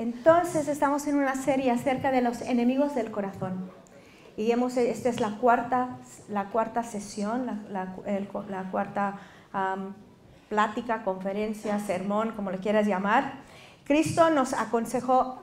Entonces estamos en una serie acerca de los enemigos del corazón. Y hemos, esta es la cuarta, la cuarta sesión, la, cuarta plática, conferencia, sermón, como le quieras llamar. Cristo nos aconsejó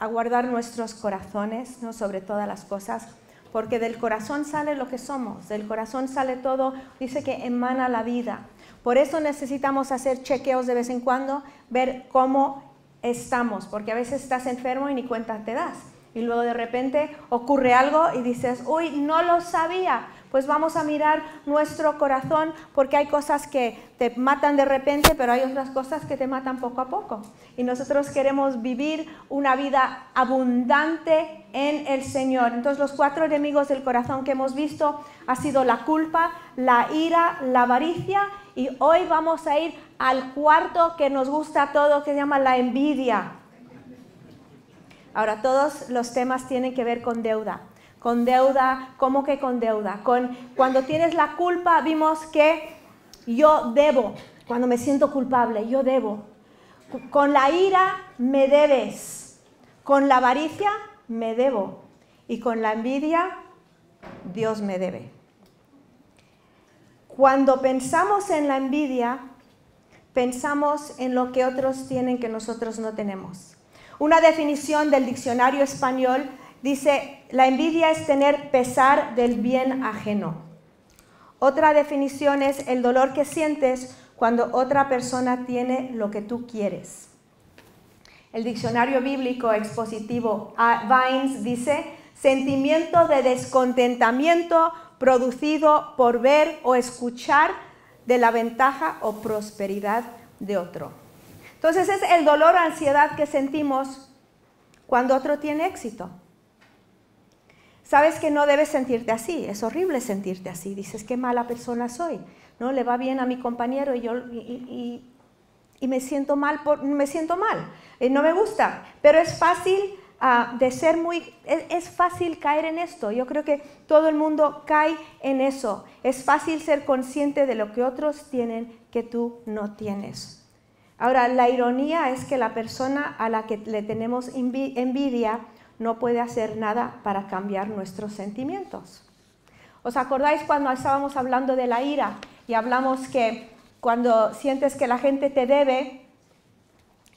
a guardar nuestros corazones, ¿no? sobre todas las cosas, porque del corazón sale lo que somos, del corazón sale todo, dice que emana la vida. Por eso necesitamos hacer chequeos de vez en cuando, ver cómo estamos, porque a veces estás enfermo y ni cuenta te das. Y luego de repente ocurre algo y dices, uy, no lo sabía. Pues vamos a mirar nuestro corazón porque hay cosas que te matan de repente, pero hay otras cosas que te matan poco a poco. Y nosotros queremos vivir una vida abundante en el Señor. Entonces los cuatro enemigos del corazón que hemos visto ha sido la culpa, la ira, la avaricia y hoy vamos a ir al cuarto que nos gusta todo, que se llama la envidia. Ahora, todos los temas tienen que ver con deuda. Con deuda, ¿cómo que con deuda? Con, cuando tienes la culpa, vimos que yo debo. Cuando me siento culpable, yo debo. Con la ira, me debes. Con la avaricia, me debo. Y con la envidia, Dios me debe. Cuando pensamos en la envidia, pensamos en lo que otros tienen que nosotros no tenemos. Una definición del diccionario español dice, la envidia es tener pesar del bien ajeno. Otra definición es el dolor que sientes cuando otra persona tiene lo que tú quieres. El diccionario bíblico expositivo Vines dice, sentimiento de descontentamiento producido por ver o escuchar de la ventaja o prosperidad de otro. Entonces es el dolor o ansiedad que sentimos cuando otro tiene éxito. Sabes que no debes sentirte así, es horrible sentirte así. Dices, qué mala persona soy, ¿no? Le va bien a mi compañero y yo y, me siento mal, me siento mal, y no me gusta. Pero es fácil Ah, de ser muy... Es, fácil caer en esto. Yo creo que todo el mundo cae en eso. Es fácil ser consciente de lo que otros tienen que tú no tienes. Ahora, la ironía es que la persona a la que le tenemos envidia no puede hacer nada para cambiar nuestros sentimientos. ¿Os acordáis cuando estábamos hablando de la ira y hablamos que cuando sientes que la gente te debe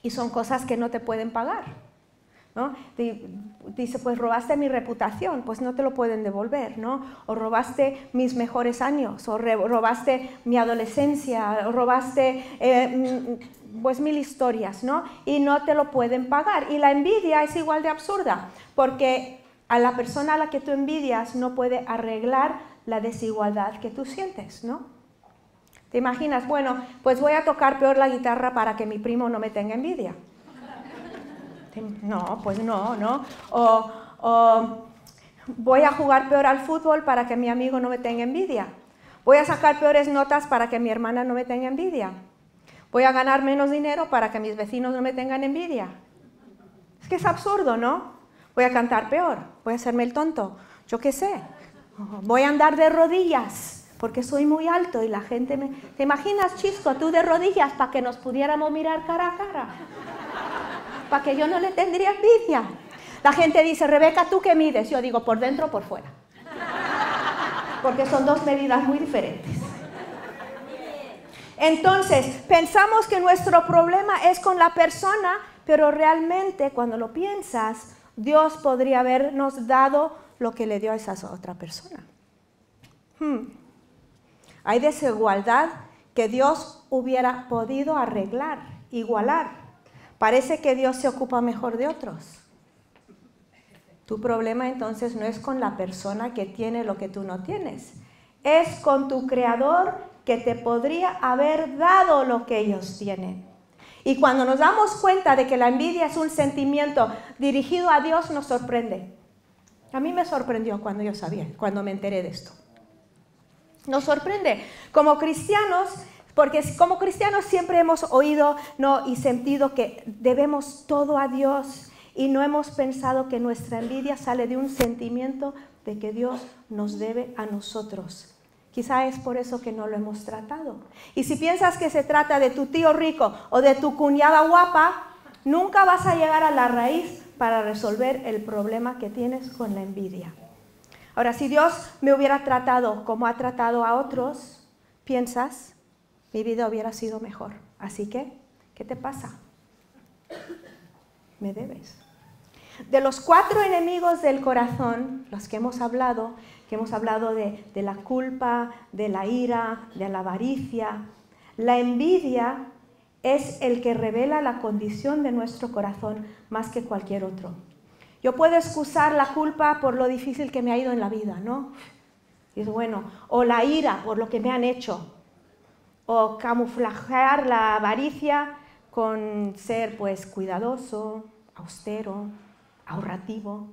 y son cosas que no te pueden pagar? Dice, pues robaste mi reputación, pues no te lo pueden devolver, ¿no? O robaste mis mejores años, o robaste mi adolescencia, o robaste eh, mm, pues mil historias, ¿no? Y no te lo pueden pagar. Y la envidia es igual de absurda, porque a la persona a la que tú envidias no puede arreglar la desigualdad que tú sientes, ¿no? ¿Te imaginas? Bueno, pues voy a tocar peor la guitarra para que mi primo no me tenga envidia. No, pues no, ¿no? O, voy a jugar peor al fútbol para que mi amigo no me tenga envidia. Voy a sacar peores notas para que mi hermana no me tenga envidia. Voy a ganar menos dinero para que mis vecinos no me tengan envidia. Es que es absurdo, ¿no? Voy a cantar peor, voy a hacerme el tonto, yo qué sé. Voy a andar de rodillas porque soy muy alto y la gente me... ¿Te imaginas, Chisco, tú de rodillas para que nos pudiéramos mirar cara a cara? Para que yo no le tendría envidia. La gente dice, Rebeca, ¿tú qué mides? Yo digo, por dentro o por fuera. Porque son dos medidas muy diferentes. Entonces, pensamos que nuestro problema es con la persona, pero realmente cuando lo piensas, Dios podría habernos dado lo que le dio a esa otra persona. Hmm. Hay desigualdad que Dios hubiera podido arreglar, igualar. Parece que Dios se ocupa mejor de otros. Tu problema entonces no es con la persona que tiene lo que tú no tienes, es con tu creador que te podría haber dado lo que ellos tienen. Y cuando nos damos cuenta de que la envidia es un sentimiento dirigido a Dios, nos sorprende. A mí me sorprendió cuando yo sabía, cuando me enteré de esto. Nos sorprende. Como cristianos porque como cristianos siempre hemos oído ¿no? y sentido que debemos todo a Dios y no hemos pensado que nuestra envidia sale de un sentimiento de que Dios nos debe a nosotros. Quizá es por eso que no lo hemos tratado. Y si piensas que se trata de tu tío rico o de tu cuñada guapa, nunca vas a llegar a la raíz para resolver el problema que tienes con la envidia. Ahora, si Dios me hubiera tratado como ha tratado a otros, piensas, mi vida hubiera sido mejor. Así que, ¿qué te pasa? Me debes. De los cuatro enemigos del corazón, los que hemos hablado, que hemos hablado de, la culpa, de la ira, de la avaricia, la envidia es el que revela la condición de nuestro corazón más que cualquier otro. Yo puedo excusar la culpa por lo difícil que me ha ido en la vida, ¿no? Y es bueno, o la ira por lo que me han hecho, o camuflajear la avaricia con ser pues cuidadoso, austero, ahorrativo.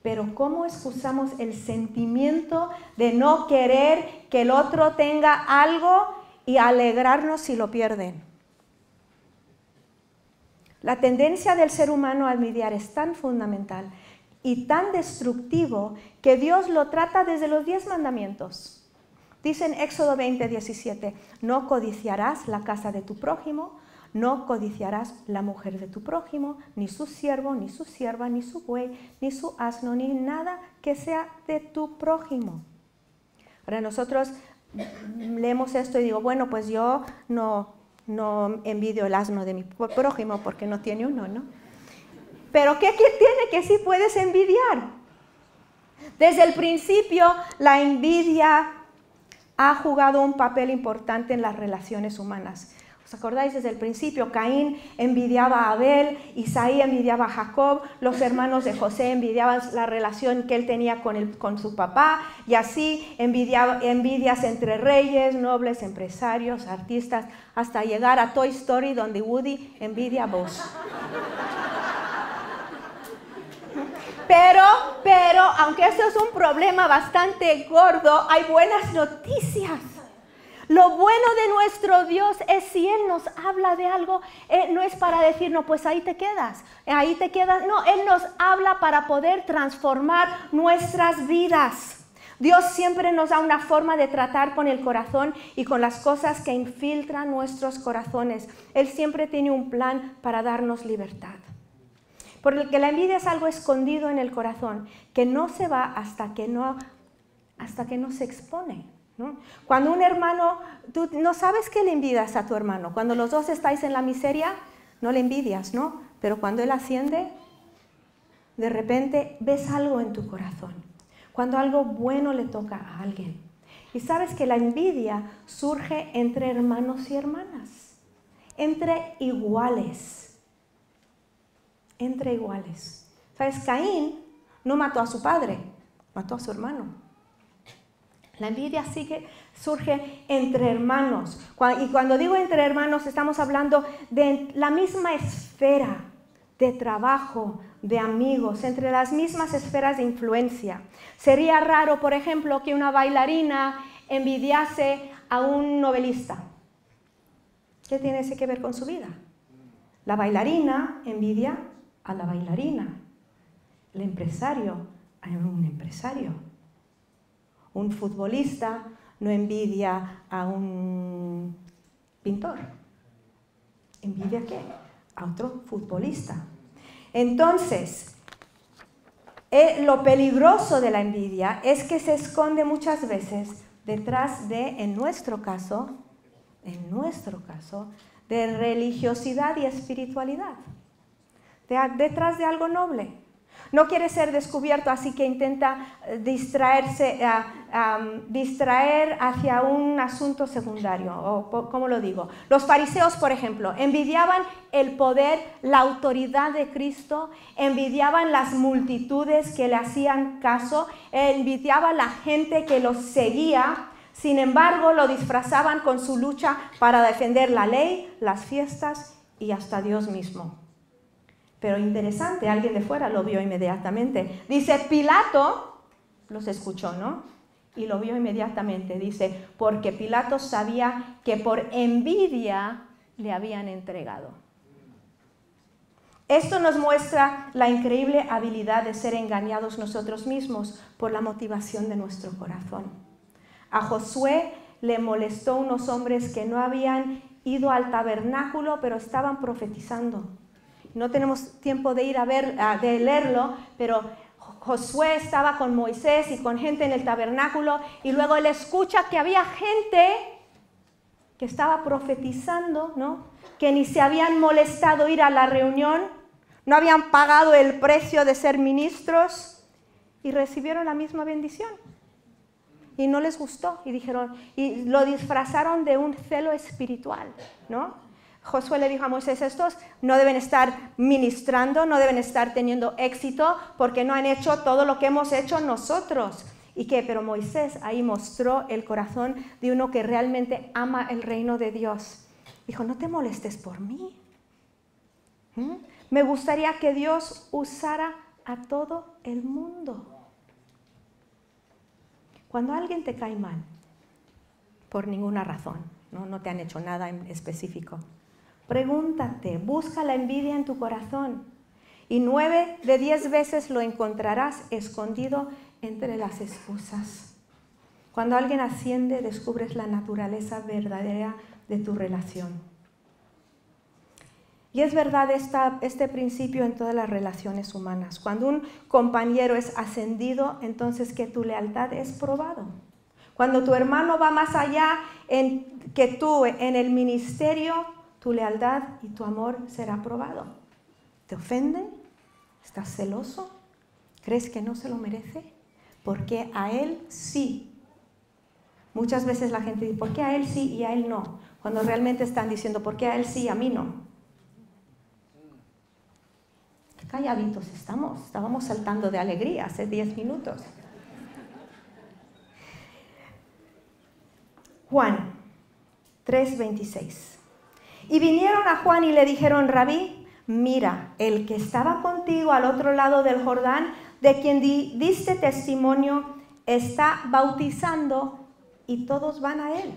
Pero ¿cómo excusamos el sentimiento de no querer que el otro tenga algo y alegrarnos si lo pierden? La tendencia del ser humano a envidiar es tan fundamental y tan destructivo que Dios lo trata desde los diez mandamientos. Dice en Éxodo 20, 17, no codiciarás la casa de tu prójimo, no codiciarás la mujer de tu prójimo, ni su siervo, ni su sierva, ni su buey, ni su asno, ni nada que sea de tu prójimo. Ahora nosotros leemos esto y digo, bueno, pues yo no, no envidio el asno de mi prójimo porque no tiene uno, ¿no? Pero ¿qué, tiene que sí puedes envidiar? Desde el principio la envidia ha jugado un papel importante en las relaciones humanas. ¿Os acordáis desde el principio? Caín envidiaba a Abel, Isaí envidiaba a Jacob, los hermanos de José envidiaban la relación que él tenía con, con su papá, y así envidias entre reyes, nobles, empresarios, artistas, hasta llegar a Toy Story donde Woody envidia a Buzz. Pero, pero, aunque esto es un problema bastante gordo, hay buenas noticias. Lo bueno de nuestro Dios es si Él nos habla de algo, eh, no es para decir, no, pues ahí te quedas, ahí te quedas. No, Él nos habla para poder transformar nuestras vidas. Dios siempre nos da una forma de tratar con el corazón y con las cosas que infiltran nuestros corazones. Él siempre tiene un plan para darnos libertad. Porque la envidia es algo escondido en el corazón, que no se va hasta que no, hasta que no se expone. Cuando un hermano, tú no sabes que le envidias a tu hermano. Cuando los dos estáis en la miseria, no le envidias, ¿no? Pero cuando él asciende, de repente ves algo en tu corazón. Cuando algo bueno le toca a alguien. Y sabes que la envidia surge entre hermanos y hermanas, entre iguales, entre iguales. ¿Sabes? Caín no mató a su padre, mató a su hermano. La envidia sigue, surge entre hermanos. Y cuando digo entre hermanos, estamos hablando de la misma esfera de trabajo, de amigos, entre las mismas esferas de influencia. Sería raro, por ejemplo, que una bailarina envidiase a un novelista. ¿Qué tiene ese que ver con su vida? La bailarina envidia a la bailarina. El empresario a un empresario. Un futbolista no envidia a un pintor. ¿Envidia qué? A otro futbolista. Entonces, eh, lo peligroso de la envidia es que se esconde muchas veces detrás de, en nuestro caso, en nuestro caso, de religiosidad y espiritualidad, detrás de algo noble. No quiere ser descubierto, así que intenta eh, distraerse, eh, distraer hacia un asunto secundario. O, ¿Cómo lo digo? Los fariseos, por ejemplo, envidiaban el poder, la autoridad de Cristo, envidiaban las multitudes que le hacían caso, envidiaban la gente que los seguía. Sin embargo, lo disfrazaban con su lucha para defender la ley, las fiestas y hasta Dios mismo. Pero interesante, alguien de fuera lo vio inmediatamente. Dice, Pilato los escuchó, ¿no? Y lo vio inmediatamente. Dice, porque Pilato sabía que por envidia le habían entregado. Esto nos muestra la increíble habilidad de ser engañados nosotros mismos por la motivación de nuestro corazón. A Josué le molestó unos hombres que no habían ido al tabernáculo, pero estaban profetizando. No tenemos tiempo de ir a ver, de leerlo, pero Josué estaba con Moisés y con gente en el tabernáculo y luego él escucha que había gente que estaba profetizando, ¿no? Que ni se habían molestado ir a la reunión, no habían pagado el precio de ser ministros y recibieron la misma bendición. Y no les gustó y dijeron y lo disfrazaron de un celo espiritual, ¿no? Josué le dijo a Moisés, estos no deben estar ministrando, no deben estar teniendo éxito porque no han hecho todo lo que hemos hecho nosotros. ¿Y qué? Pero Moisés ahí mostró el corazón de uno que realmente ama el reino de Dios. Dijo, no te molestes por mí. ¿Mm? Me gustaría que Dios usara a todo el mundo. Cuando alguien te cae mal, por ninguna razón, no, no te han hecho nada en específico, Pregúntate, busca la envidia en tu corazón y nueve de diez veces lo encontrarás escondido entre las excusas. Cuando alguien asciende, descubres la naturaleza verdadera de tu relación. Y es verdad este principio en todas las relaciones humanas. Cuando un compañero es ascendido, entonces que tu lealtad es probado. Cuando tu hermano va más allá que tú en el ministerio, tu lealtad y tu amor será probado. ¿Te ofenden? ¿Estás celoso? ¿Crees que no se lo merece? Porque a él sí. Muchas veces la gente dice, ¿por qué a él sí y a él no? Cuando realmente están diciendo, ¿por qué a él sí y a mí no? Qué calladitos estamos. Estábamos saltando de alegría hace 10 minutos. Juan 3:26. Y vinieron a Juan y le dijeron, rabí, mira, el que estaba contigo al otro lado del Jordán, de quien diste testimonio, está bautizando y todos van a él.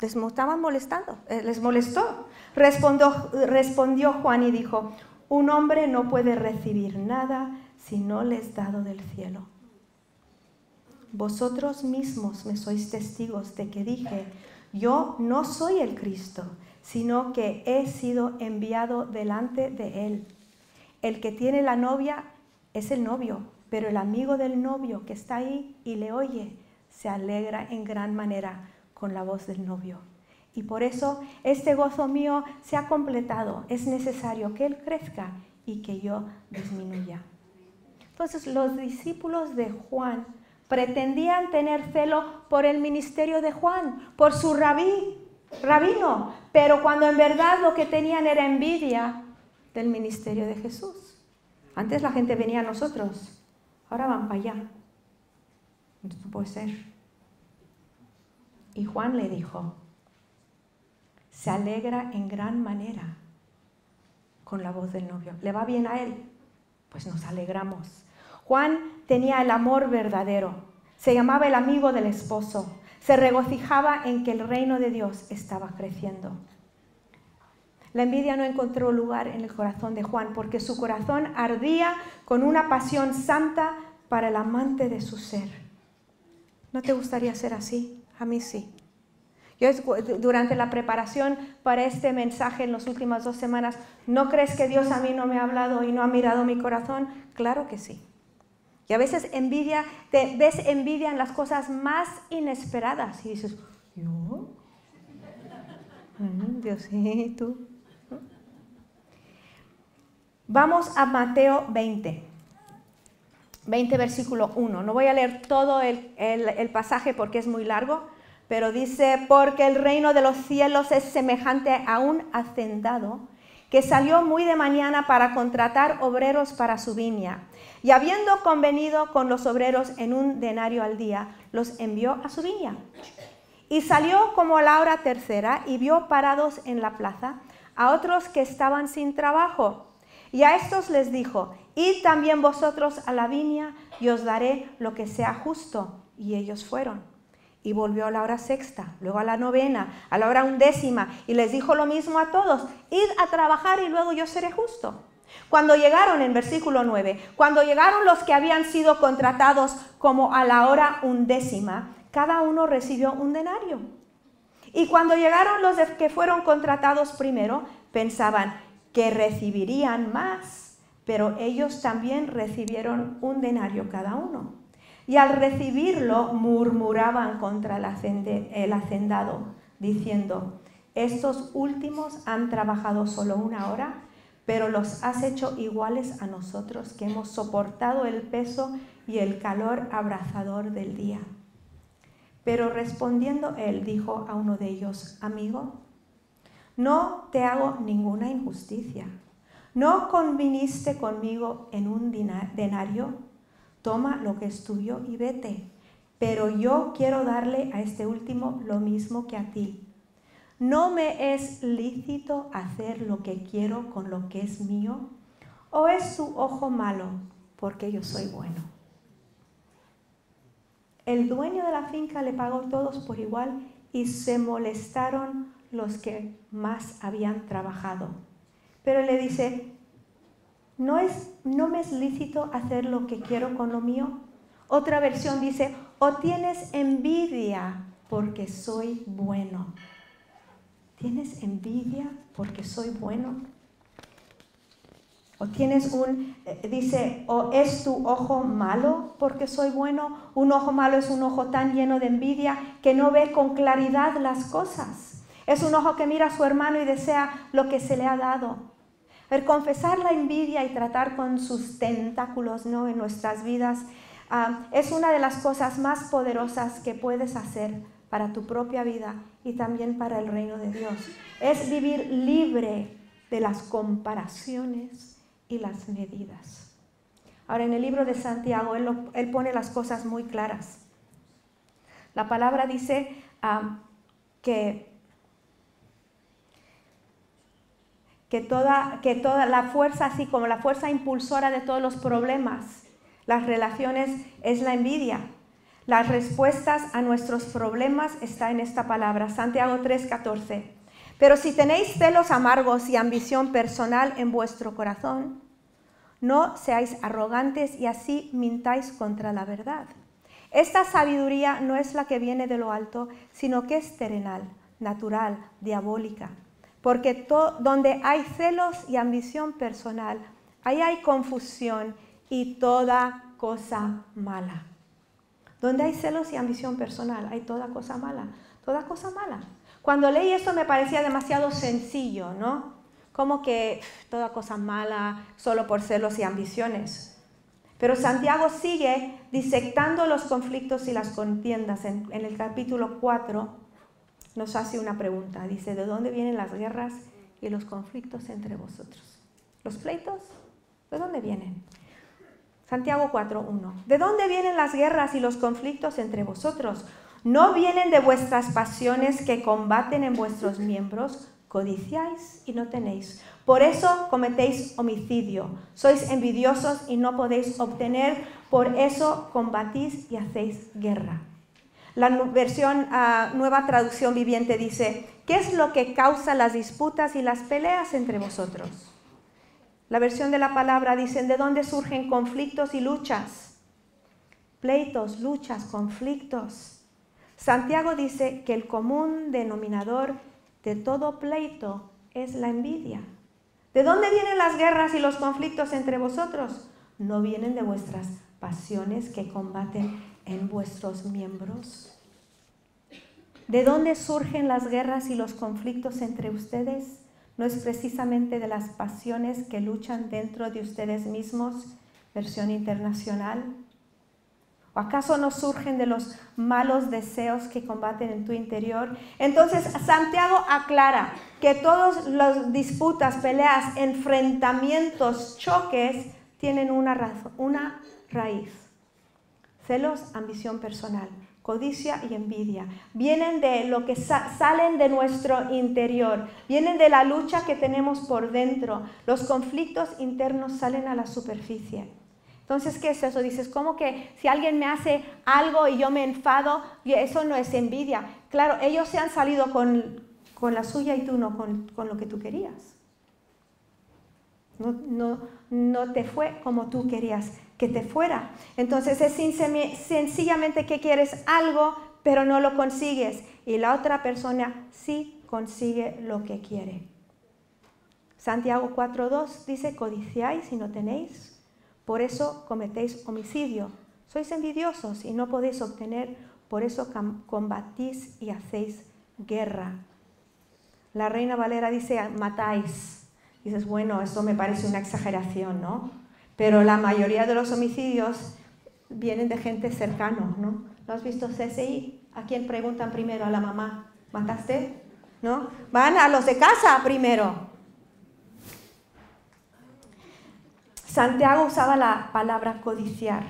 Les estaban molestando, eh, les molestó. Respondió, respondió Juan y dijo, un hombre no puede recibir nada si no le es dado del cielo. Vosotros mismos me sois testigos de que dije, yo no soy el Cristo, sino que he sido enviado delante de Él. El que tiene la novia es el novio, pero el amigo del novio que está ahí y le oye se alegra en gran manera con la voz del novio. Y por eso este gozo mío se ha completado. Es necesario que Él crezca y que yo disminuya. Entonces los discípulos de Juan pretendían tener celo por el ministerio de Juan, por su rabí, rabino, pero cuando en verdad lo que tenían era envidia del ministerio de Jesús. Antes la gente venía a nosotros, ahora van para allá. No puede ser. Y Juan le dijo, se alegra en gran manera con la voz del novio. ¿Le va bien a él? Pues nos alegramos. Juan tenía el amor verdadero, se llamaba el amigo del esposo, se regocijaba en que el reino de Dios estaba creciendo. La envidia no encontró lugar en el corazón de Juan porque su corazón ardía con una pasión santa para el amante de su ser. ¿No te gustaría ser así? A mí sí. Yo durante la preparación para este mensaje en las últimas dos semanas, ¿no crees que Dios a mí no me ha hablado y no ha mirado mi corazón? Claro que sí. Y a veces envidia, te ves envidia en las cosas más inesperadas y dices, ¿yo? Diosito. Vamos a Mateo 20. 20 versículo 1. No voy a leer todo el, el, pasaje porque es muy largo, pero dice, porque el reino de los cielos es semejante a un hacendado que salió muy de mañana para contratar obreros para su viña y habiendo convenido con los obreros en un denario al día, los envió a su viña. Y salió como a la hora tercera y vio parados en la plaza a otros que estaban sin trabajo. Y a estos les dijo, id también vosotros a la viña y os daré lo que sea justo. Y ellos fueron. Y volvió a la hora sexta, luego a la novena, a la hora undécima, y les dijo lo mismo a todos, id a trabajar y luego yo seré justo. Cuando llegaron, en versículo 9, cuando llegaron los que habían sido contratados como a la hora undécima, cada uno recibió un denario. Y cuando llegaron los que fueron contratados primero, pensaban que recibirían más, pero ellos también recibieron un denario cada uno. Y al recibirlo murmuraban contra el hacendado, diciendo, estos últimos han trabajado solo una hora, pero los has hecho iguales a nosotros que hemos soportado el peso y el calor abrazador del día. Pero respondiendo él dijo a uno de ellos, amigo, no te hago ninguna injusticia. ¿No conviniste conmigo en un denario? Toma lo que es tuyo y vete. Pero yo quiero darle a este último lo mismo que a ti. ¿No me es lícito hacer lo que quiero con lo que es mío? ¿O es tu ojo malo porque yo soy bueno? El dueño de la finca le pagó todos por igual y se molestaron los que más habían trabajado. Pero le dice, ¿no, es, ¿no me es lícito hacer lo que quiero con lo mío? Otra versión dice, o tienes envidia porque soy bueno. ¿Tienes envidia porque soy bueno? O tienes un, eh, dice, o es tu ojo malo porque soy bueno. Un ojo malo es un ojo tan lleno de envidia que no ve con claridad las cosas. Es un ojo que mira a su hermano y desea lo que se le ha dado. Ver, confesar la envidia y tratar con sus tentáculos ¿no? en nuestras vidas ah, es una de las cosas más poderosas que puedes hacer para tu propia vida y también para el reino de Dios. Es vivir libre de las comparaciones y las medidas. Ahora, en el libro de Santiago, él, pone las cosas muy claras. La palabra dice ah, que, que, toda, que toda la fuerza, así como la fuerza impulsora de todos los problemas, las relaciones, es la envidia. Las respuestas a nuestros problemas está en esta palabra, Santiago 3:14. Pero si tenéis celos amargos y ambición personal en vuestro corazón, no seáis arrogantes y así mintáis contra la verdad. Esta sabiduría no es la que viene de lo alto, sino que es terrenal, natural, diabólica. Porque donde hay celos y ambición personal, ahí hay confusión y toda cosa mala. Donde hay celos y ambición personal, hay toda cosa mala. Toda cosa mala. Cuando leí esto me parecía demasiado sencillo, ¿no? Como que toda cosa mala solo por celos y ambiciones. Pero Santiago sigue disectando los conflictos y las contiendas. En, el capítulo 4 nos hace una pregunta. Dice, ¿de dónde vienen las guerras y los conflictos entre vosotros? ¿Los pleitos? ¿De dónde vienen? Santiago 4.1. ¿De dónde vienen las guerras y los conflictos entre vosotros? ¿No vienen de vuestras pasiones que combaten en vuestros miembros? Codiciáis y no tenéis. Por eso cometéis homicidio. Sois envidiosos y no podéis obtener. Por eso combatís y hacéis guerra. La versión ah, nueva traducción viviente dice, ¿qué es lo que causa las disputas y las peleas entre vosotros? La versión de la palabra dice, ¿de dónde surgen conflictos y luchas? Pleitos, luchas, conflictos. Santiago dice que el común denominador de todo pleito es la envidia. ¿De dónde vienen las guerras y los conflictos entre vosotros? ¿No vienen de vuestras pasiones que combaten en vuestros miembros? ¿De dónde surgen las guerras y los conflictos entre ustedes? ¿No es precisamente de las pasiones que luchan dentro de ustedes mismos? Versión internacional. ¿O acaso no surgen de los malos deseos que combaten en tu interior? Entonces Santiago aclara que todas las disputas, peleas, enfrentamientos, choques tienen una, razón, una raíz. Celos, ambición personal, codicia y envidia. Vienen de lo que salen de nuestro interior, vienen de la lucha que tenemos por dentro. Los conflictos internos salen a la superficie. Entonces, ¿qué es eso? Dices, ¿cómo que si alguien me hace algo y yo me enfado, eso no es envidia? Claro, ellos se han salido con, la suya y tú no con, lo que tú querías. No, no, no te fue como tú querías que te fuera. Entonces es sencillamente que quieres algo, pero no lo consigues. Y la otra persona sí consigue lo que quiere. Santiago 4.2 dice, codiciáis y no tenéis, por eso cometéis homicidio. Sois envidiosos y no podéis obtener, por eso combatís y hacéis guerra. La reina Valera dice, matáis. Dices, bueno, esto me parece una exageración, ¿no? Pero la mayoría de los homicidios vienen de gente cercana, ¿no? ¿Lo has visto CSI? ¿A quién preguntan primero? A la mamá. ¿Mataste? ¿No? Van a los de casa primero. Santiago usaba la palabra codiciar.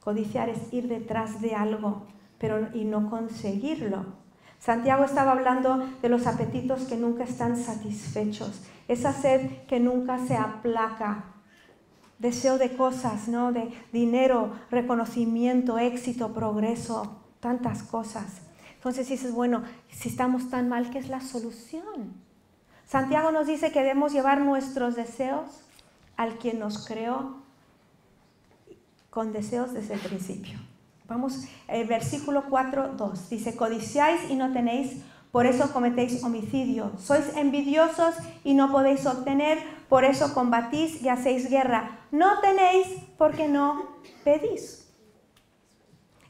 Codiciar es ir detrás de algo, pero y no conseguirlo. Santiago estaba hablando de los apetitos que nunca están satisfechos, esa sed que nunca se aplaca, deseo de cosas, ¿no? De dinero, reconocimiento, éxito, progreso, tantas cosas. Entonces dices, bueno, si estamos tan mal, ¿qué es la solución? Santiago nos dice que debemos llevar nuestros deseos al quien nos creó con deseos desde el principio. Vamos, el versículo 4, 2. Dice, codiciáis y no tenéis, por eso cometéis homicidio. Sois envidiosos y no podéis obtener, por eso combatís y hacéis guerra. No tenéis porque no pedís.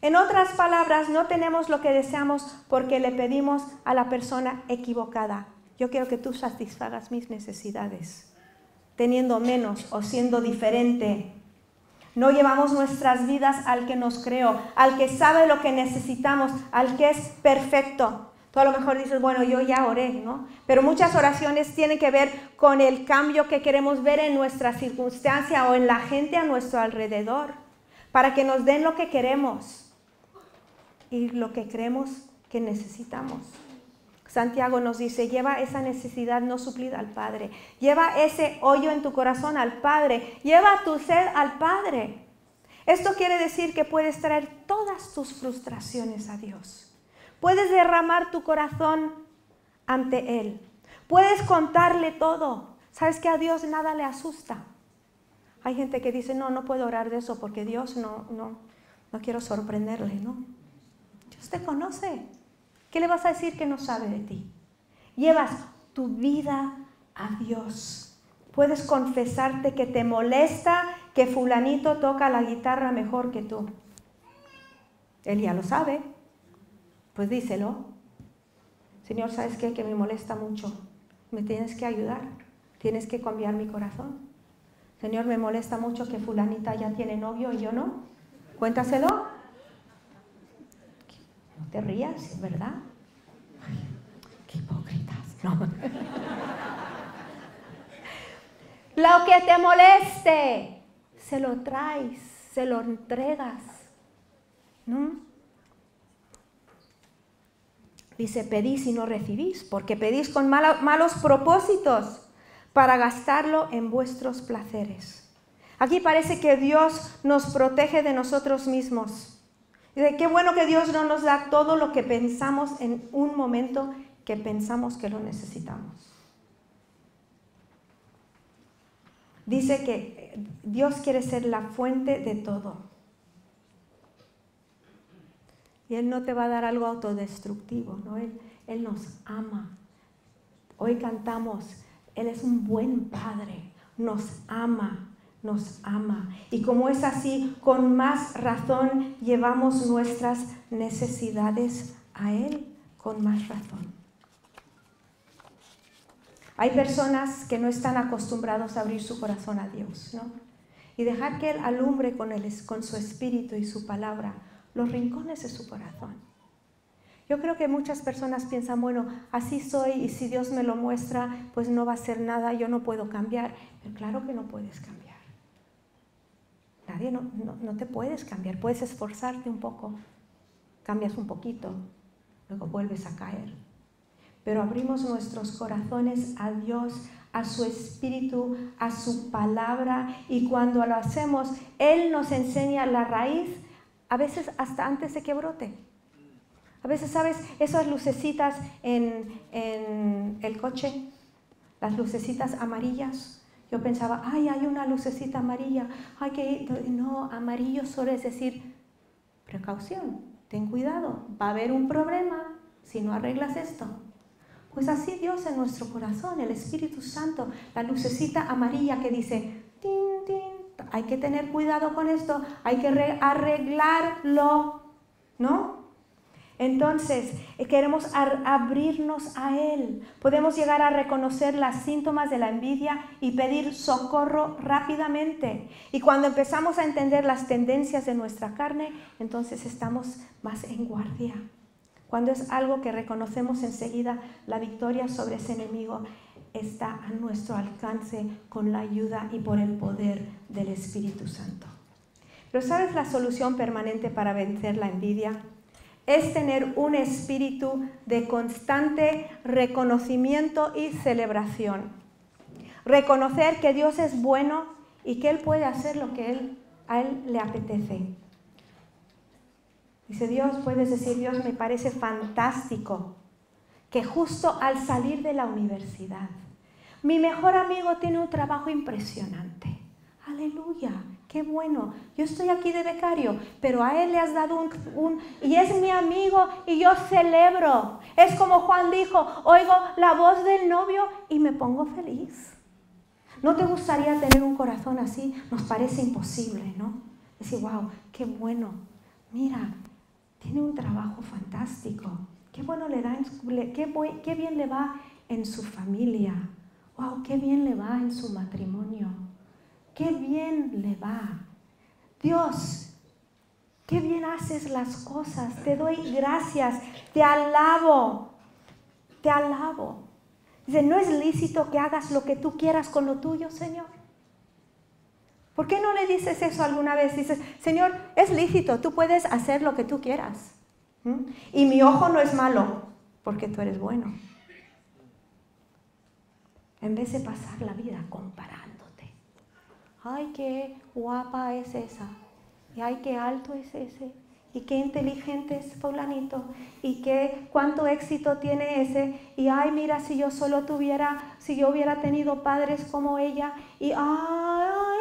En otras palabras, no tenemos lo que deseamos porque le pedimos a la persona equivocada. Yo quiero que tú satisfagas mis necesidades, teniendo menos o siendo diferente. No llevamos nuestras vidas al que nos creó, al que sabe lo que necesitamos, al que es perfecto. Tú a lo mejor dices, bueno, yo ya oré, ¿no? Pero muchas oraciones tienen que ver con el cambio que queremos ver en nuestra circunstancia o en la gente a nuestro alrededor, para que nos den lo que queremos y lo que creemos que necesitamos. Santiago nos dice, lleva esa necesidad no suplida al Padre, lleva ese hoyo en tu corazón al Padre, lleva tu sed al Padre. Esto quiere decir que puedes traer todas tus frustraciones a Dios. Puedes derramar tu corazón ante Él. Puedes contarle todo. ¿Sabes que a Dios nada le asusta? Hay gente que dice, no, no puedo orar de eso porque Dios no, no, no quiero sorprenderle, ¿no? Dios te conoce. ¿Qué le vas a decir que no sabe de ti? Llevas tu vida a Dios. Puedes confesarte que te molesta que fulanito toca la guitarra mejor que tú. Él ya lo sabe. Pues díselo. Señor, ¿sabes qué? Que me molesta mucho. Me tienes que ayudar. Tienes que cambiar mi corazón. Señor, me molesta mucho que fulanita ya tiene novio y yo no. Cuéntaselo te rías, ¿verdad? qué hipócritas. Lo que te moleste, se lo traes, se lo entregas. ¿No? Dice, pedís y no recibís, porque pedís con malos propósitos para gastarlo en vuestros placeres. Aquí parece que Dios nos protege de nosotros mismos. Dice, qué bueno que Dios no nos da todo lo que pensamos en un momento que pensamos que lo necesitamos. Dice que Dios quiere ser la fuente de todo. Y Él no te va a dar algo autodestructivo, ¿no? Él, Él nos ama. Hoy cantamos, Él es un buen Padre, nos ama nos ama. Y como es así, con más razón llevamos nuestras necesidades a Él, con más razón. Hay personas que no están acostumbrados a abrir su corazón a Dios, ¿no? Y dejar que Él alumbre con, con su espíritu y su palabra los rincones de su corazón. Yo creo que muchas personas piensan, bueno, así soy y si Dios me lo muestra, pues no va a ser nada, yo no puedo cambiar. Pero claro que no puedes cambiar. Nadie, no, no, te puedes cambiar, puedes esforzarte un poco, cambias un poquito, luego vuelves a caer. Pero abrimos nuestros corazones a Dios, a su espíritu, a su palabra y cuando lo hacemos, Él nos enseña la raíz, a veces hasta antes de que brote. A veces, ¿sabes? Esas lucecitas en, en el coche, las lucecitas amarillas, yo pensaba, ay, hay una lucecita amarilla, ay, que no, amarillo solo es decir, precaución, ten cuidado, va a haber un problema si no arreglas esto. Pues así Dios en nuestro corazón, el Espíritu Santo, la lucecita amarilla que dice, tin, tin, hay que tener cuidado con esto, hay que arreglarlo, ¿no? Entonces, eh, queremos abrirnos a Él. Podemos llegar a reconocer los síntomas de la envidia y pedir socorro rápidamente. Y cuando empezamos a entender las tendencias de nuestra carne, entonces estamos más en guardia. Cuando es algo que reconocemos enseguida, la victoria sobre ese enemigo está a nuestro alcance con la ayuda y por el poder del Espíritu Santo. Pero ¿sabes la solución permanente para vencer la envidia? Es tener un espíritu de constante reconocimiento y celebración. Reconocer que Dios es bueno y que Él puede hacer lo que a Él le apetece. Dice Dios, puedes decir, Dios me parece fantástico que justo al salir de la universidad, mi mejor amigo tiene un trabajo impresionante. Aleluya, qué bueno. Yo estoy aquí de becario, pero a él le has dado un, Y es mi amigo y yo celebro. Es como Juan dijo, oigo la voz del novio y me pongo feliz. ¿No te gustaría tener un corazón así? Nos parece imposible, ¿no? Decir, wow, qué bueno. Mira, tiene un trabajo fantástico. Qué bueno le da, qué, qué bien le va en su familia. Wow, qué bien le va en su matrimonio. Qué bien le va. Dios, qué bien haces las cosas. Te doy gracias. Te alabo. Te alabo. Dice, no es lícito que hagas lo que tú quieras con lo tuyo, Señor. ¿Por qué no le dices eso alguna vez? Dices, Señor, es lícito, tú puedes hacer lo que tú quieras. Y mi ojo no es malo, porque tú eres bueno. En vez de pasar la vida comparándote. Ay, qué guapa es esa. Y ay, qué alto es ese. Y qué inteligente es fulanito. Y qué cuánto éxito tiene ese. Y ay, mira, si yo solo tuviera, si yo hubiera tenido padres como ella. Y ay, ay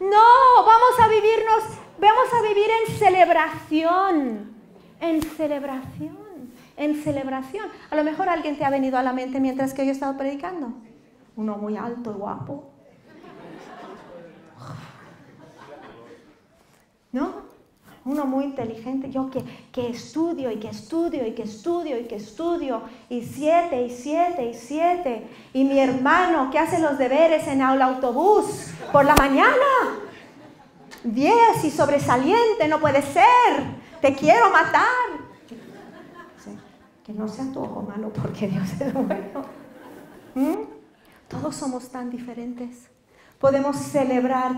No, vamos a vivirnos, vamos a vivir en celebración, en celebración, en celebración. A lo mejor alguien te ha venido a la mente mientras que yo he estado predicando. Uno muy alto y guapo. ¿No? uno muy inteligente, yo que, que, estudio y que estudio y que estudio y que estudio, y siete y siete y siete, y mi hermano que hace los deberes en el autobús por la mañana, diez y sobresaliente, no puede ser, te quiero matar. Que no sea tu ojo malo porque Dios es bueno. ¿Mm? Todos somos tan diferentes. Podemos celebrar,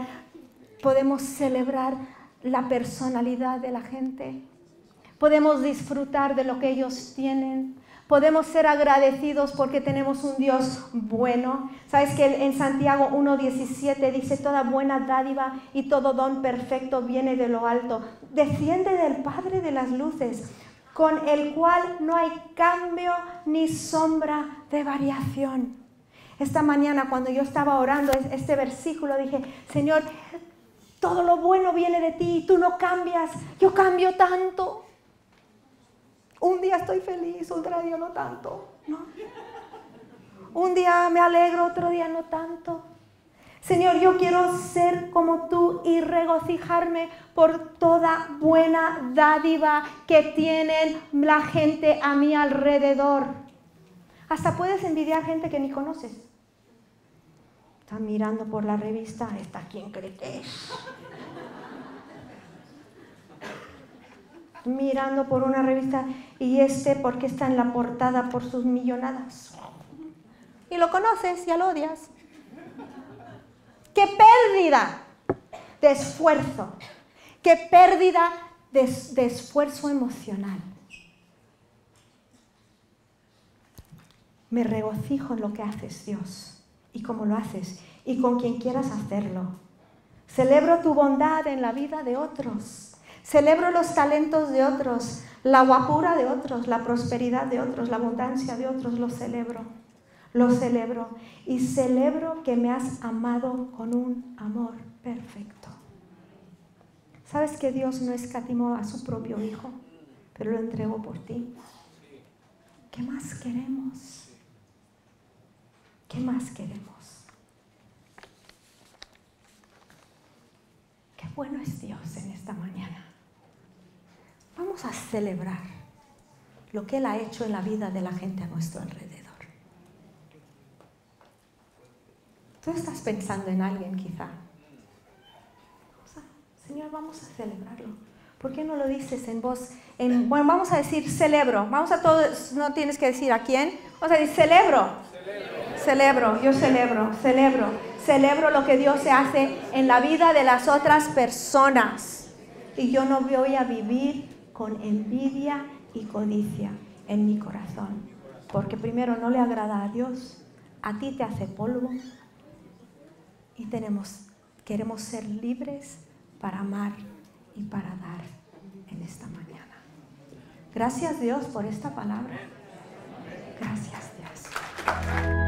podemos celebrar la personalidad de la gente. Podemos disfrutar de lo que ellos tienen. Podemos ser agradecidos porque tenemos un Dios bueno. Sabes que en Santiago 1.17 dice, toda buena dádiva y todo don perfecto viene de lo alto. Desciende del Padre de las Luces, con el cual no hay cambio ni sombra de variación. Esta mañana cuando yo estaba orando este versículo dije, Señor, todo lo bueno viene de ti tú no cambias. Yo cambio tanto. Un día estoy feliz, otro día no tanto. Un día me alegro, otro día no tanto. Señor, yo quiero ser como tú y regocijarme por toda buena dádiva que tienen la gente a mi alrededor. Hasta puedes envidiar gente que ni conoces. Están mirando por la revista, ¿esta quién cree que? Mirando por una revista y este porque está en la portada por sus millonadas. Y lo conoces, ya lo odias. ¡Qué pérdida de esfuerzo! ¡Qué pérdida de, esfuerzo emocional! Me regocijo en lo que haces, Dios y cómo lo haces y con quien quieras hacerlo. Celebro tu bondad en la vida de otros. Celebro los talentos de otros, la guapura de otros, la prosperidad de otros, la abundancia de otros, lo celebro. Lo celebro y celebro que me has amado con un amor perfecto. ¿Sabes que Dios no escatimó a su propio Hijo, pero lo entregó por ti? ¿Qué más queremos? ¿Qué más queremos? Qué bueno es Dios en esta mañana. Vamos a celebrar lo que Él ha hecho en la vida de la gente a nuestro alrededor. Tú estás pensando en alguien quizá. Señor, vamos a celebrarlo. ¿Por qué no lo dices en voz? En, bueno, vamos a decir celebro. Vamos a todos, no tienes que decir a quién. Vamos a decir celebro. Celebro, celebro yo celebro, celebro. Celebro lo que Dios se hace en la vida de las otras personas. Y yo no voy a vivir con envidia y codicia en mi corazón. Porque primero no le agrada a Dios. A ti te hace polvo, y tenemos, queremos ser libres para amar y para dar en esta mañana. Gracias Dios por esta palabra. Gracias Dios.